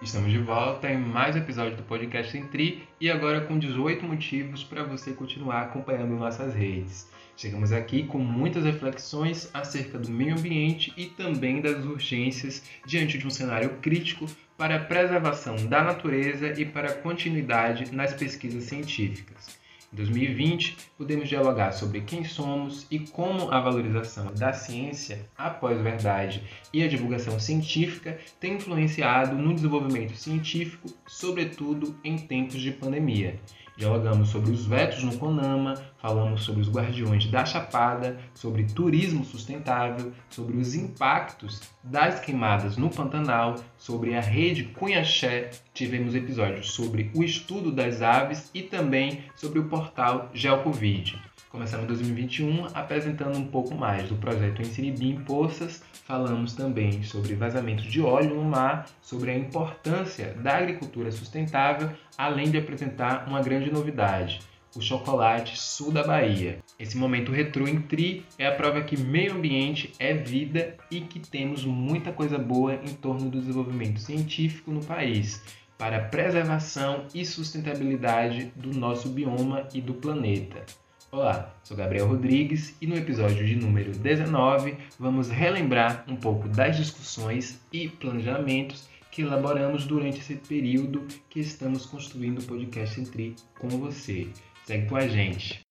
Estamos de volta em mais um episódio do podcast Centri e agora com 18 motivos para você continuar acompanhando nossas redes. Chegamos aqui com muitas reflexões acerca do meio ambiente e também das urgências diante de um cenário crítico para a preservação da natureza e para a continuidade nas pesquisas científicas. Em 2020, podemos dialogar sobre quem somos e como a valorização da ciência, a pós-verdade e a divulgação científica tem influenciado no desenvolvimento científico, sobretudo em tempos de pandemia. Dialogamos sobre os vetos no CONAMA, falamos sobre os guardiões da Chapada, sobre turismo sustentável, sobre os impactos das queimadas no Pantanal, sobre a rede Cunhaxé, tivemos episódios sobre o estudo das aves e também sobre o portal GeoCovid. Começamos 2021 apresentando um pouco mais do projeto Ensinibim Poças, falamos também sobre vazamento de óleo no mar, sobre a importância da agricultura sustentável, além de apresentar uma grande novidade, o chocolate sul da Bahia. Esse momento retrô em Tri é a prova que meio ambiente é vida e que temos muita coisa boa em torno do desenvolvimento científico no país para preservação e sustentabilidade do nosso bioma e do planeta. Olá, sou Gabriel Rodrigues e no episódio de número 19 vamos relembrar um pouco das discussões e planejamentos que elaboramos durante esse período que estamos construindo o podcast Entri com você. Segue com a gente.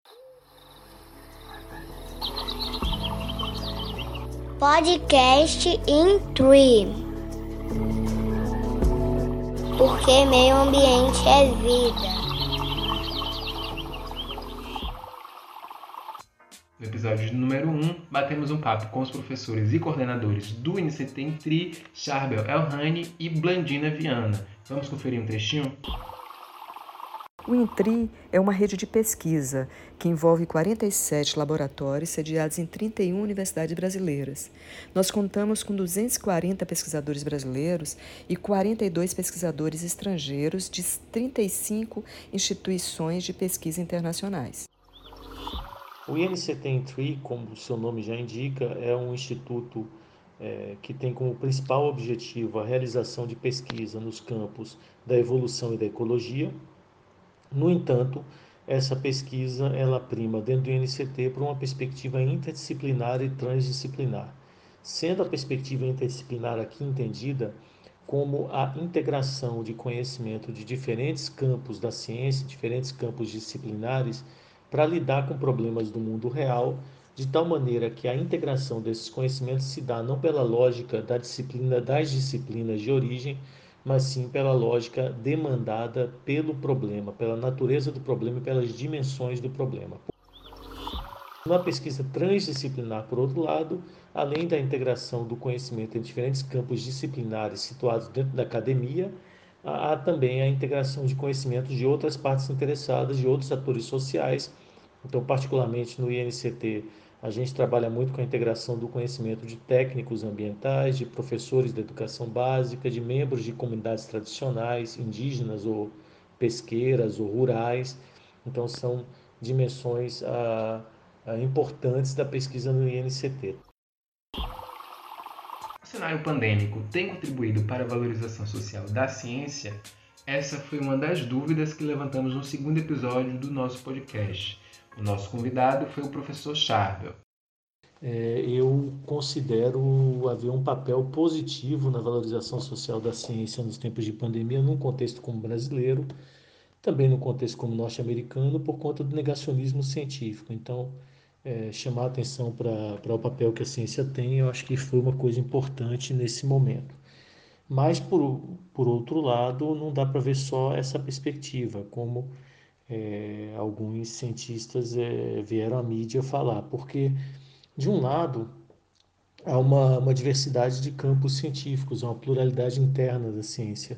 Podcast Entri. Porque meio ambiente é vida. No episódio número 1, batemos um papo com os professores e coordenadores do INCT em Tri, Charbel Elhani e Blandina Viana. Vamos conferir um trechinho? O INTRI é uma rede de pesquisa que envolve 47 laboratórios sediados em 31 universidades brasileiras. Nós contamos com 240 pesquisadores brasileiros e 42 pesquisadores estrangeiros de 35 instituições de pesquisa internacionais. O INCT como o seu nome já indica, é um instituto é, que tem como principal objetivo a realização de pesquisa nos campos da evolução e da ecologia. No entanto, essa pesquisa ela prima dentro do INCT por uma perspectiva interdisciplinar e transdisciplinar, sendo a perspectiva interdisciplinar aqui entendida como a integração de conhecimento de diferentes campos da ciência, diferentes campos disciplinares, para lidar com problemas do mundo real, de tal maneira que a integração desses conhecimentos se dá não pela lógica da disciplina das disciplinas de origem, mas sim pela lógica demandada pelo problema, pela natureza do problema e pelas dimensões do problema. Uma pesquisa transdisciplinar, por outro lado, além da integração do conhecimento em diferentes campos disciplinares situados dentro da academia, há também a integração de conhecimentos de outras partes interessadas, de outros atores sociais então, particularmente no INCT, a gente trabalha muito com a integração do conhecimento de técnicos ambientais, de professores da educação básica, de membros de comunidades tradicionais, indígenas ou pesqueiras ou rurais. Então, são dimensões ah, ah, importantes da pesquisa no INCT. O cenário pandêmico tem contribuído para a valorização social da ciência? Essa foi uma das dúvidas que levantamos no segundo episódio do nosso podcast. O nosso convidado foi o professor Charbel. É, eu considero haver um papel positivo na valorização social da ciência nos tempos de pandemia, num contexto como brasileiro, também no contexto como norte-americano, por conta do negacionismo científico. Então, é, chamar a atenção para o papel que a ciência tem, eu acho que foi uma coisa importante nesse momento. Mas, por, por outro lado, não dá para ver só essa perspectiva, como é, alguns cientistas é, vieram à mídia falar, porque, de um lado, há uma, uma diversidade de campos científicos, uma pluralidade interna da ciência,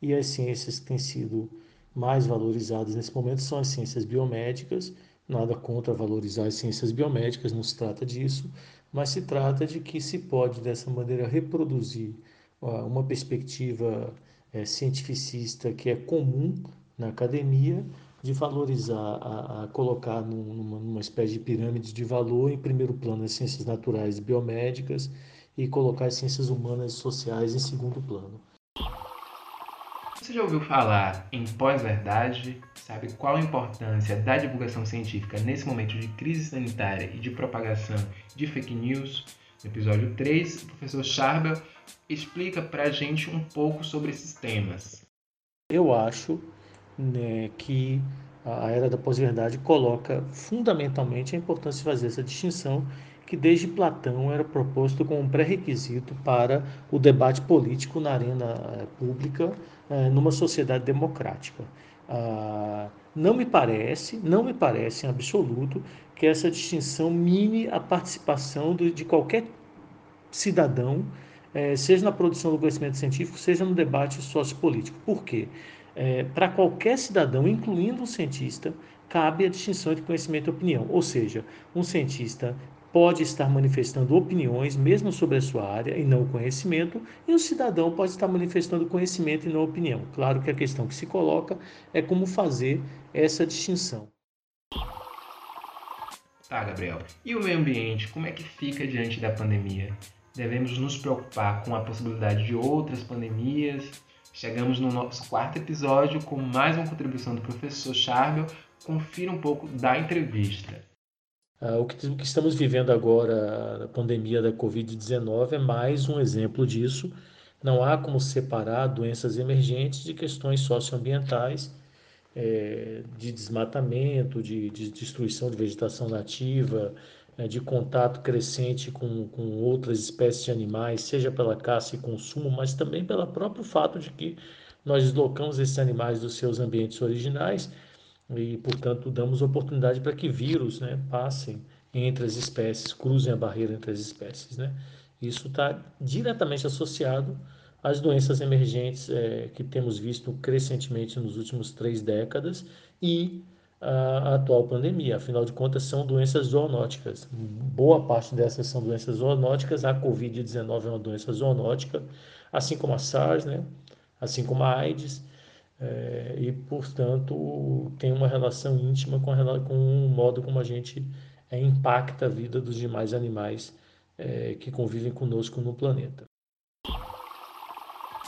e as ciências que têm sido mais valorizadas nesse momento são as ciências biomédicas, nada contra valorizar as ciências biomédicas, não se trata disso, mas se trata de que se pode, dessa maneira, reproduzir uma perspectiva é, cientificista que é comum na academia, de valorizar, a, a colocar numa, numa espécie de pirâmide de valor, em primeiro plano, as ciências naturais e biomédicas, e colocar as ciências humanas e sociais em segundo plano. Você já ouviu falar em pós-verdade? Sabe qual a importância da divulgação científica nesse momento de crise sanitária e de propagação de fake news? No episódio 3, o professor Charbel explica para a gente um pouco sobre esses temas. Eu acho né, que a era da pós-verdade coloca fundamentalmente a importância de fazer essa distinção que desde Platão era proposto como um pré-requisito para o debate político na arena eh, pública eh, numa sociedade democrática. Ah, não me parece, não me parece em absoluto que essa distinção mine a participação de qualquer cidadão, eh, seja na produção do conhecimento científico, seja no debate sociopolítico. Por quê? Para qualquer cidadão, incluindo um cientista, cabe a distinção entre conhecimento e opinião. Ou seja, um cientista pode estar manifestando opiniões, mesmo sobre a sua área, e não o conhecimento, e o cidadão pode estar manifestando conhecimento e não opinião. Claro que a questão que se coloca é como fazer essa distinção. Tá, Gabriel. E o meio ambiente, como é que fica diante da pandemia? Devemos nos preocupar com a possibilidade de outras pandemias? Chegamos no nosso quarto episódio com mais uma contribuição do professor Charbel. Confira um pouco da entrevista. Uh, o, que, o, que, estamos vivendo agora, a pandemia da Covid-19, é mais um exemplo disso. Não há como separar doenças emergentes de questões socioambientais, é, de desmatamento, de, de, destruição de vegetação nativa, de contato crescente com, com outras espécies de animais, seja pela caça e consumo, mas também pelo próprio fato de que nós deslocamos esses animais dos seus ambientes originais e, portanto, damos oportunidade para que vírus né, passem entre as espécies, cruzem a barreira entre as espécies. Né? Isso está diretamente associado às doenças emergentes é, que temos visto crescentemente nos últimos três décadas e a, atual pandemia. Afinal de contas, são doenças zoonóticas. Boa parte dessas são doenças zoonóticas. A Covid-19 é uma doença zoonótica, assim como a SARS, né? assim como a AIDS é, e, portanto, tem uma relação íntima com, a, com o modo como a gente é, impacta a vida dos demais animais é, que convivem conosco no planeta.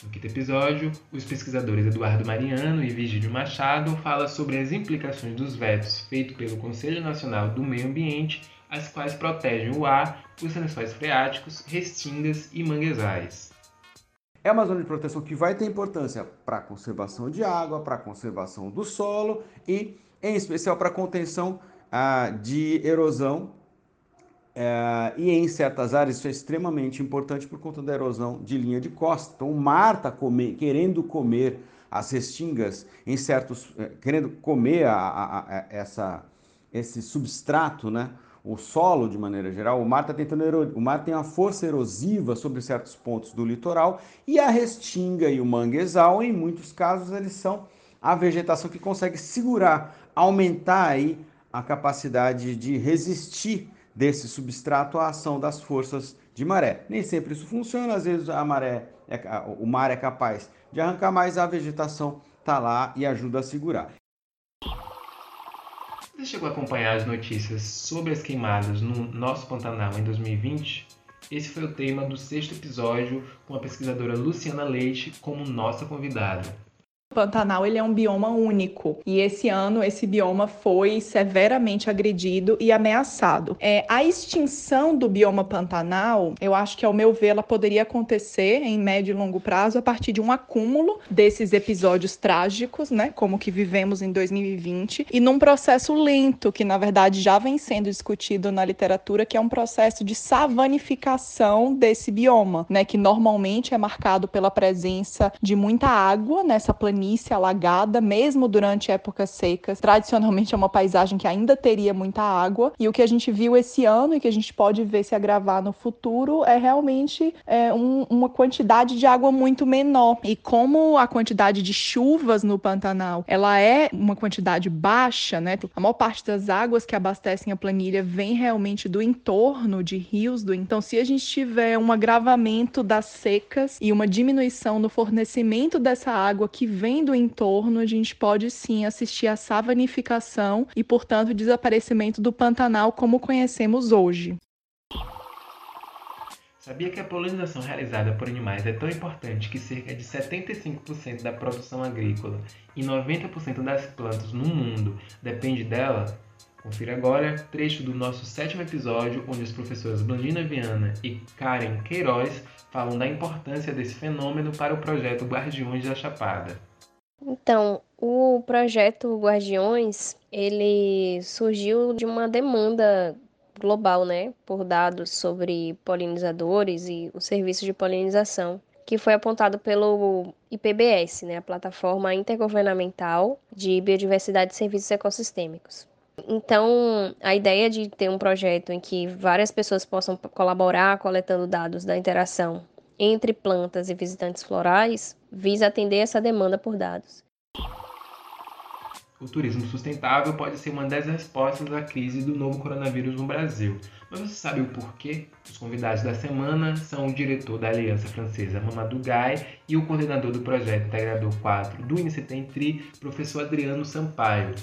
No quinto episódio, os pesquisadores Eduardo Mariano e Vigílio Machado falam sobre as implicações dos vetos feitos pelo Conselho Nacional do Meio Ambiente, as quais protegem o ar, os lençóis freáticos, restingas e manguezais. É uma zona de proteção que vai ter importância para a conservação de água, para a conservação do solo e, em especial, para a contenção ah, de erosão. Eh, e em certas áreas isso é extremamente importante por conta da erosão de linha de costa. Então, o mar está querendo comer as restingas em certos, eh, querendo comer a, a, a, essa, esse substrato, né? o solo de maneira geral, o mar está tentando o mar tem uma força erosiva sobre certos pontos do litoral e a restinga e o manguezal, em muitos casos, eles são a vegetação que consegue segurar, aumentar aí a capacidade de resistir desse substrato à ação das forças de maré. Nem sempre isso funciona, às vezes a maré, é, o mar é capaz de arrancar, mas a vegetação está lá e ajuda a segurar. Você chegou a acompanhar as notícias sobre as queimadas no nosso Pantanal em 2020? Esse foi o tema do sexto episódio com a pesquisadora Luciana Leite como nossa convidada. Pantanal ele é um bioma único e esse ano esse bioma foi severamente agredido e ameaçado. É, a extinção do bioma Pantanal, eu acho que ao meu ver ela poderia acontecer em médio e longo prazo a partir de um acúmulo desses episódios trágicos, né, como que vivemos em 2020, e num processo lento que na verdade já vem sendo discutido na literatura, que é um processo de savanificação desse bioma, né, que normalmente é marcado pela presença de muita água nessa planície planície alagada, mesmo durante épocas secas. Tradicionalmente é uma paisagem que ainda teria muita água. E o que a gente viu esse ano e que a gente pode ver se agravar no futuro é realmente é, um, uma quantidade de água muito menor. E como a quantidade de chuvas no Pantanal ela é uma quantidade baixa, né? A maior parte das águas que abastecem a planilha vem realmente do entorno de rios. Do... Então, se a gente tiver um agravamento das secas e uma diminuição no fornecimento dessa água que vem além do entorno, a gente pode sim assistir à savanificação e, portanto, desaparecimento do Pantanal como conhecemos hoje. Sabia que a polinização realizada por animais é tão importante que cerca de 75% da produção agrícola e 90% das plantas no mundo depende dela? Confira agora trecho do nosso sétimo episódio, onde as professoras Blandina Viana e Karen Queiroz falam da importância desse fenômeno para o projeto Guardiões da Chapada. Então, o projeto Guardiões, ele surgiu de uma demanda global, né, por dados sobre polinizadores e o serviço de polinização, que foi apontado pelo IPBS, né, a Plataforma Intergovernamental de Biodiversidade e Serviços Ecossistêmicos. Então, a ideia de ter um projeto em que várias pessoas possam colaborar coletando dados da interação entre plantas e visitantes florais visa atender essa demanda por dados. O turismo sustentável pode ser uma das respostas à crise do novo coronavírus no Brasil. Mas você sabe o porquê? Os convidados da semana são o diretor da Aliança Francesa Mamadou Gai e o coordenador do projeto Integrador 4 do INCTENTRI, professor Adriano Sampaio.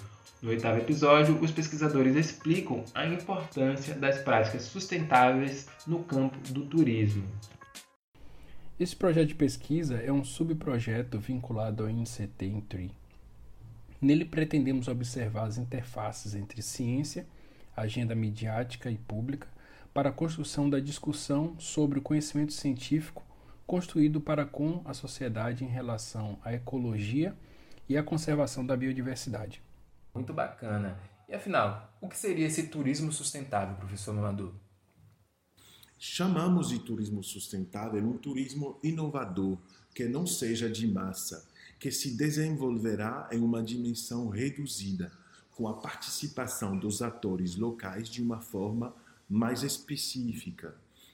No oitavo episódio, os pesquisadores explicam a importância das práticas sustentáveis no campo do turismo. Esse projeto de pesquisa é um subprojeto vinculado ao INCTENTRI, Nele pretendemos observar as interfaces entre ciência, agenda midiática e pública para a construção da discussão sobre o conhecimento científico construído para com a sociedade em relação à ecologia e à conservação da biodiversidade. Muito bacana. E afinal, o que seria esse turismo sustentável, professor Mamadou? Chamamos de turismo sustentável um turismo inovador, que não seja de massa, que se desenvolverá em uma dimensão reduzida, com a participação dos atores locais de uma forma mais específica,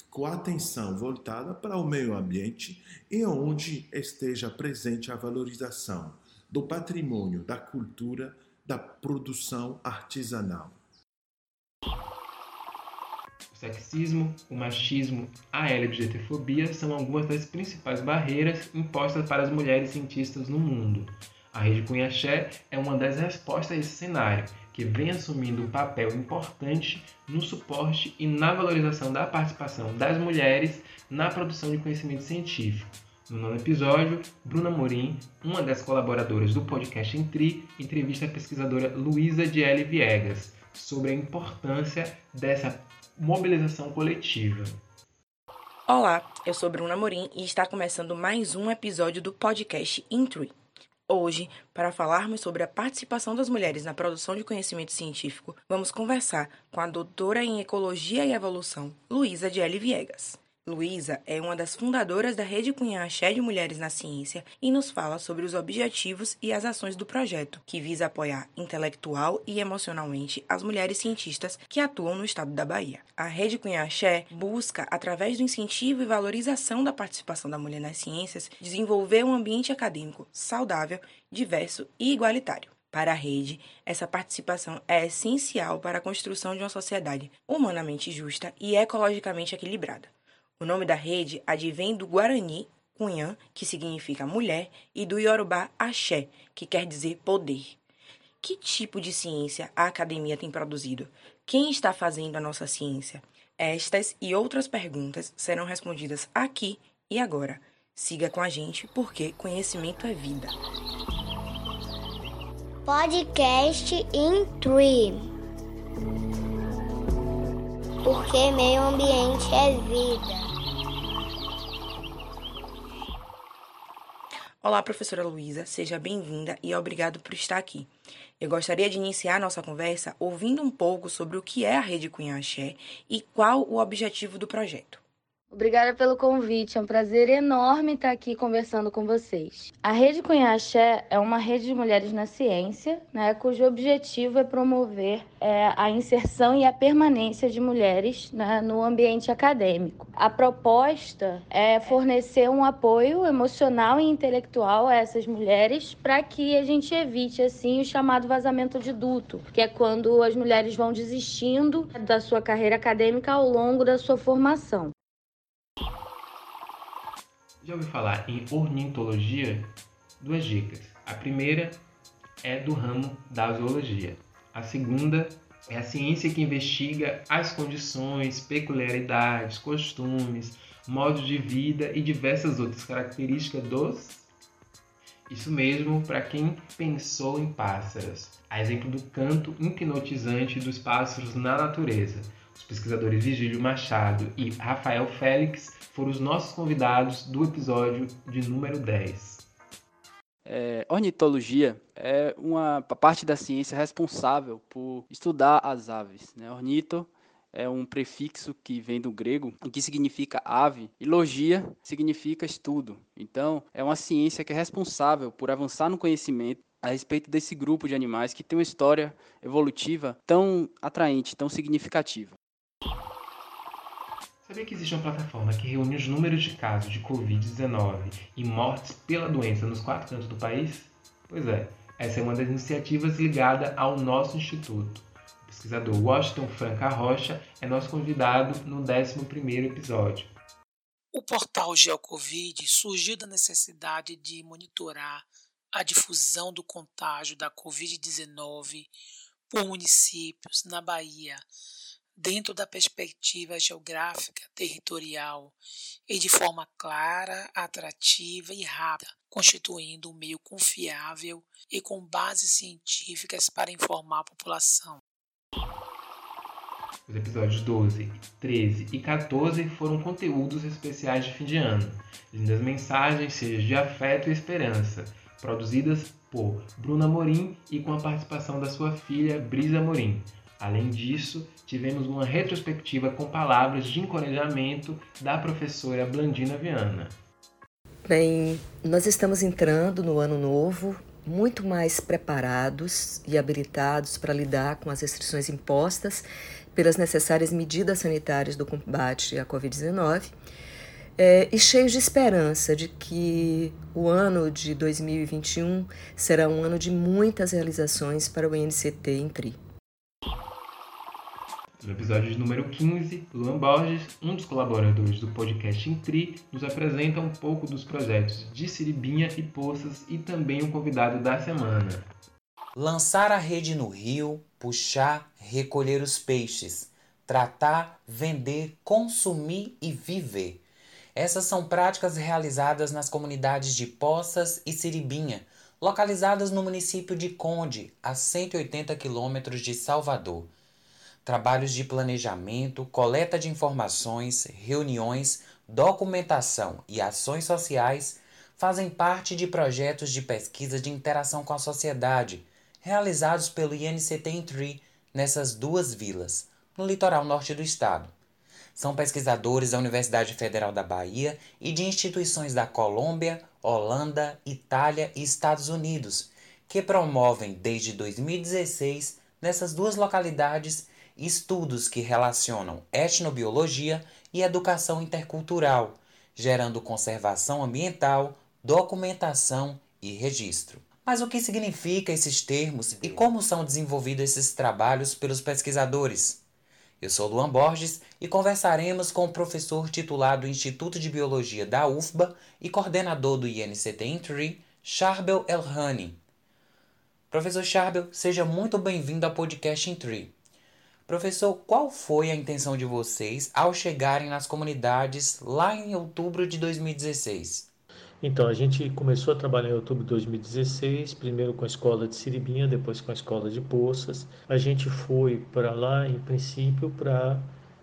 com a atenção voltada para o meio ambiente e onde esteja presente a valorização do patrimônio, da cultura, da produção artesanal sexismo, o machismo, a LGBTfobia são algumas das principais barreiras impostas para as mulheres cientistas no mundo. A Rede Cunhaxé é uma das respostas a esse cenário, que vem assumindo um papel importante no suporte e na valorização da participação das mulheres na produção de conhecimento científico. No nono episódio, Bruna Morim, uma das colaboradoras do podcast Entri, entrevista a pesquisadora Luísa de L. Viegas sobre a importância dessa mobilização coletiva. Olá, eu sou Bruna Morim e está começando mais um episódio do podcast Intrui. Hoje, para falarmos sobre a participação das mulheres na produção de conhecimento científico, vamos conversar com a doutora em Ecologia e Evolução, Luísa de L. Viegas. Luísa é uma das fundadoras da Rede Cunha Axé de Mulheres na Ciência e nos fala sobre os objetivos e as ações do projeto, que visa apoiar intelectual e emocionalmente as mulheres cientistas que atuam no estado da Bahia. A Rede Cunha Axé busca, através do incentivo e valorização da participação da mulher nas ciências, desenvolver um ambiente acadêmico saudável, diverso e igualitário. Para a rede, essa participação é essencial para a construção de uma sociedade humanamente justa e ecologicamente equilibrada. O nome da rede advém do Guarani Cunhã, que significa mulher, e do Yorubá Axé, que quer dizer poder. Que tipo de ciência a academia tem produzido? Quem está fazendo a nossa ciência? Estas e outras perguntas serão respondidas aqui e agora. Siga com a gente, porque conhecimento é vida. Podcast Intrui. Porque meio ambiente é vida. Olá, professora Luísa, seja bem-vinda e obrigado por estar aqui. Eu gostaria de iniciar nossa conversa ouvindo um pouco sobre o que é a Rede Cunha Axé e qual o objetivo do projeto. Obrigada pelo convite, é um prazer enorme estar aqui conversando com vocês. A Rede Cunhaxé é uma rede de mulheres na ciência, né, cujo objetivo é promover é, a inserção e a permanência de mulheres né, no ambiente acadêmico. A proposta é fornecer um apoio emocional e intelectual a essas mulheres para que a gente evite assim o chamado vazamento de duto, que é quando as mulheres vão desistindo da sua carreira acadêmica ao longo da sua formação. Já ouviu falar em ornitologia? Duas dicas. A primeira é do ramo da zoologia. A segunda é a ciência que investiga as condições, peculiaridades, costumes, modo de vida e diversas outras características dos. Isso mesmo, para quem pensou em pássaros. A exemplo do canto hipnotizante dos pássaros na natureza. Os pesquisadores Vigílio Machado e Rafael Félix foram os nossos convidados do episódio de número 10. É, ornitologia é uma parte da ciência responsável por estudar as aves. Né? Ornito é um prefixo que vem do grego que significa ave, e logia significa estudo. Então, é uma ciência que é responsável por avançar no conhecimento a respeito desse grupo de animais que tem uma história evolutiva tão atraente, tão significativa. Sabia que existe uma plataforma que reúne os números de casos de Covid-19 e mortes pela doença nos quatro cantos do país? Pois é, essa é uma das iniciativas ligada ao nosso instituto. O pesquisador Washington Franca Rocha é nosso convidado no 11º episódio. O portal GeoCovid surgiu da necessidade de monitorar a difusão do contágio da Covid-19 por municípios na Bahia, dentro da perspectiva geográfica territorial e de forma clara, atrativa e rápida, constituindo um meio confiável e com bases científicas para informar a população. Os episódios 12, 13 e 14 foram conteúdos especiais de fim de ano, lindas mensagens cheias de afeto e esperança, produzidas por Bruna Morim e com a participação da sua filha Brisa Morim. Além disso, tivemos uma retrospectiva com palavras de encorajamento da professora Blandina Viana. Bem, nós estamos entrando no ano novo muito mais preparados e habilitados para lidar com as restrições impostas pelas necessárias medidas sanitárias do combate à Covid-19 é, e cheios de esperança de que o ano de 2021 será um ano de muitas realizações para o INCT em TRI. No episódio de número 15, Luan Borges, um dos colaboradores do podcast Intri, nos apresenta um pouco dos projetos de Siribinha e Poças e também o convidado da semana. Lançar a rede no rio, puxar, recolher os peixes, tratar, vender, consumir e viver. Essas são práticas realizadas nas comunidades de Poças e Siribinha, localizadas no município de Conde, a 180 quilômetros de Salvador trabalhos de planejamento, coleta de informações, reuniões, documentação e ações sociais fazem parte de projetos de pesquisa de interação com a sociedade realizados pelo INCT Tree nessas duas vilas, no litoral norte do estado. São pesquisadores da Universidade Federal da Bahia e de instituições da Colômbia, Holanda, Itália e Estados Unidos, que promovem desde 2016 nessas duas localidades estudos que relacionam etnobiologia e educação intercultural, gerando conservação ambiental, documentação e registro. Mas o que significa esses termos e como são desenvolvidos esses trabalhos pelos pesquisadores? Eu sou Luan Borges e conversaremos com o professor titular do Instituto de Biologia da UFBA e coordenador do INCT Entry, Charbel Elhani. Professor Charbel, seja muito bem-vindo ao podcast Entry. Professor, qual foi a intenção de vocês ao chegarem nas comunidades lá em outubro de 2016? Então, a gente começou a trabalhar em outubro de 2016, primeiro com a escola de Siribinha, depois com a escola de Poças. A gente foi para lá, em princípio, para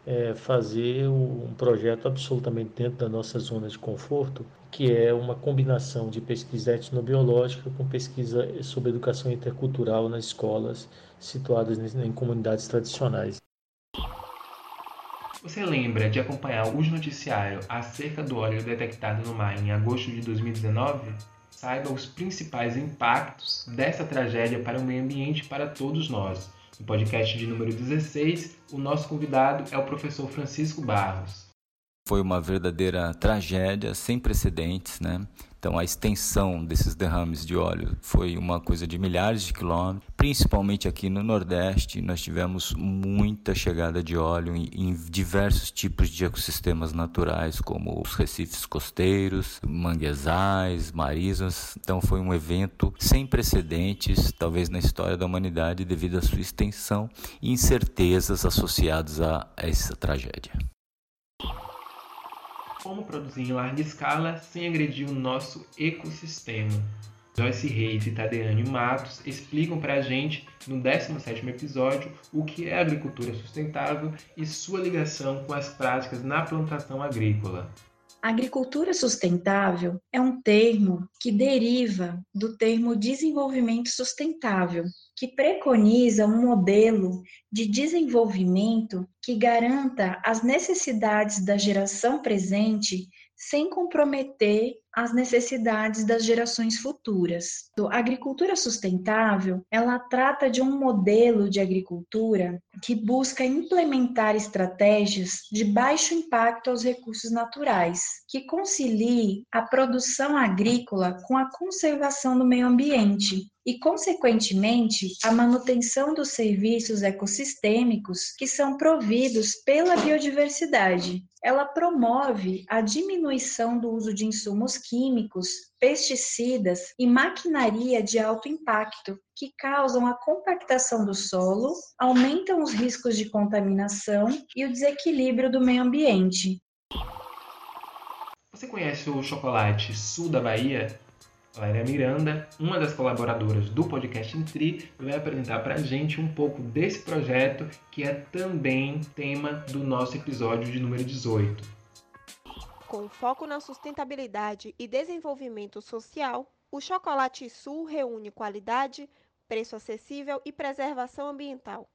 é, fazer um projeto absolutamente dentro da nossa zona de conforto, que é uma combinação de pesquisa etnobiológica com pesquisa sobre educação intercultural nas escolas situadas em comunidades tradicionais. Você lembra de acompanhar o noticiário acerca do óleo detectado no mar em agosto de 2019? Saiba os principais impactos dessa tragédia para o meio ambiente para todos nós. No podcast de número 16, o nosso convidado é o professor Francisco Barros. Foi uma verdadeira tragédia sem precedentes, né? Então, a extensão desses derrames de óleo foi uma coisa de milhares de quilômetros, principalmente aqui no Nordeste. Nós tivemos muita chegada de óleo em, em diversos tipos de ecossistemas naturais, como os recifes costeiros, manguezais, marismas. Então, foi um evento sem precedentes, talvez na história da humanidade, devido à sua extensão e incertezas associadas a essa tragédia. Como produzir em larga escala sem agredir o nosso ecossistema. Joyce Reis e Tadeane Matos explicam para a gente, no 17º episódio, o que é agricultura sustentável e sua ligação com as práticas na plantação agrícola. Agricultura sustentável é um termo que deriva do termo desenvolvimento sustentável, que preconiza um modelo de desenvolvimento que garanta as necessidades da geração presente sem comprometer as necessidades das gerações futuras. A agricultura sustentável, ela trata de um modelo de agricultura que busca implementar estratégias de baixo impacto aos recursos naturais, que concilie a produção agrícola com a conservação do meio ambiente e, consequentemente, a manutenção dos serviços ecossistêmicos que são providos pela biodiversidade. Ela promove a diminuição do uso de insumos químicos, pesticidas e maquinaria de alto impacto, que causam a compactação do solo, aumentam os riscos de contaminação e o desequilíbrio do meio ambiente. Você conhece o chocolate Sul da Bahia? Valéria Miranda, uma das colaboradoras do podcast Intri, vai apresentar para a gente um pouco desse projeto que é também tema do nosso episódio de número 18. Com foco na sustentabilidade e desenvolvimento social, o Chocolate Sul reúne qualidade, preço acessível e preservação ambiental.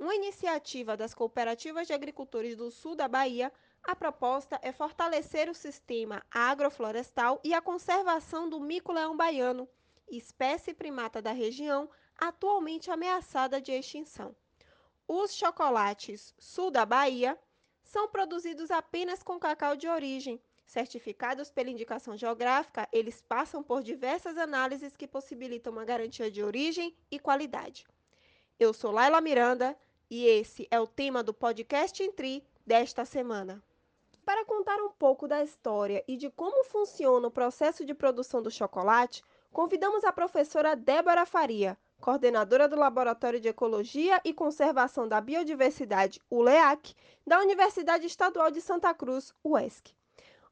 Uma iniciativa das cooperativas de agricultores do sul da Bahia a proposta é fortalecer o sistema agroflorestal e a conservação do mico-leão baiano, espécie primata da região atualmente ameaçada de extinção. Os chocolates sul da Bahia são produzidos apenas com cacau de origem. Certificados pela indicação geográfica, eles passam por diversas análises que possibilitam uma garantia de origem e qualidade. Eu sou Laila Miranda e esse é o tema do podcast Intri desta semana. Para contar um pouco da história e de como funciona o processo de produção do chocolate, convidamos a professora Débora Faria, coordenadora do Laboratório de Ecologia e Conservação da Biodiversidade, ULEAC, da Universidade Estadual de Santa Cruz, UESC.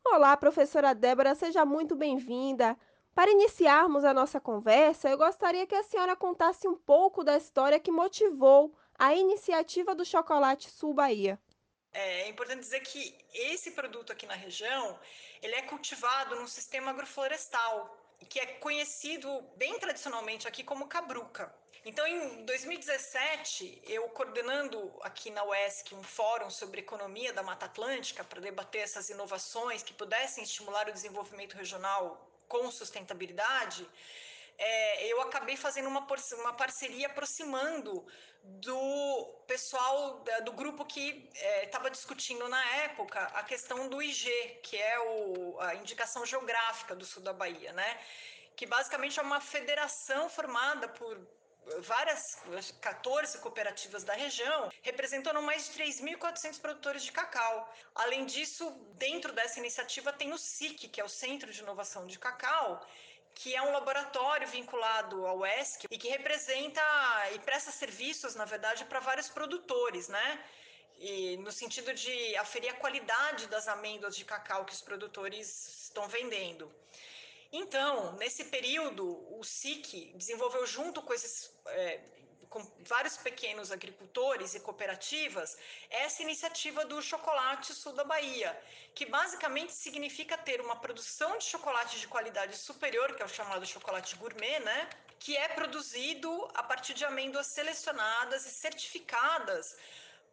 Olá, professora Débora, seja muito bem-vinda. Para iniciarmos a nossa conversa, eu gostaria que a senhora contasse um pouco da história que motivou a iniciativa do Chocolate Sul Bahia. É importante dizer que esse produto aqui na região, ele é cultivado num sistema agroflorestal, que é conhecido bem tradicionalmente aqui como cabruca. Então, em 2017, eu coordenando aqui na UESC um fórum sobre economia da Mata Atlântica para debater essas inovações que pudessem estimular o desenvolvimento regional com sustentabilidade, é, eu acabei fazendo uma, uma parceria aproximando do pessoal do grupo que estava é, discutindo na época a questão do IG, que é o, a indicação geográfica do sul da Bahia, né? Que basicamente é uma federação formada por várias 14 cooperativas da região, representando mais de 3.400 produtores de cacau. Além disso, dentro dessa iniciativa tem o SIC, que é o Centro de Inovação de Cacau, que é um laboratório vinculado ao ESC e que representa e presta serviços, na verdade, para vários produtores, né? E no sentido de aferir a qualidade das amêndoas de cacau que os produtores estão vendendo. Então, nesse período, o SIC desenvolveu junto com esses é, com vários pequenos agricultores e cooperativas, essa iniciativa do Chocolate Sul da Bahia, que basicamente significa ter uma produção de chocolate de qualidade superior, que é o chamado chocolate gourmet, né? Que é produzido a partir de amêndoas selecionadas e certificadas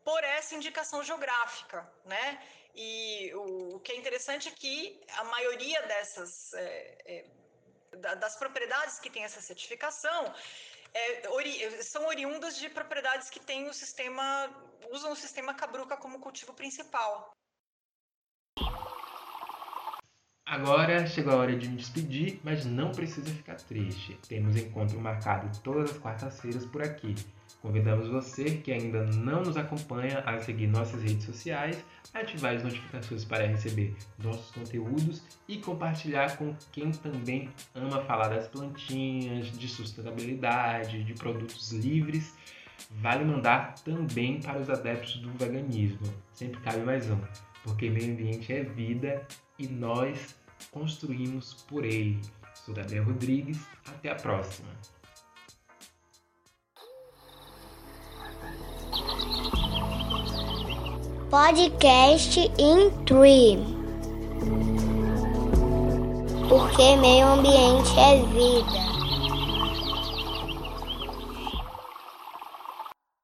por essa indicação geográfica, né? E o, o que é interessante é que a maioria dessas é, é, das propriedades que tem essa certificação é, ori são oriundas de propriedades que têm o sistema, usam o sistema cabruca como cultivo principal. Agora chegou a hora de me despedir, mas não precisa ficar triste. Temos encontro marcado todas as quartas-feiras por aqui. Convidamos você que ainda não nos acompanha a seguir nossas redes sociais, ativar as notificações para receber nossos conteúdos e compartilhar com quem também ama falar das plantinhas, de sustentabilidade, de produtos livres. Vale mandar também para os adeptos do veganismo, sempre cabe mais um. porque meio ambiente é vida e nós construímos por ele. Sou Gabriel Rodrigues, até a próxima. Podcast in Tree. Porque meio ambiente é vida.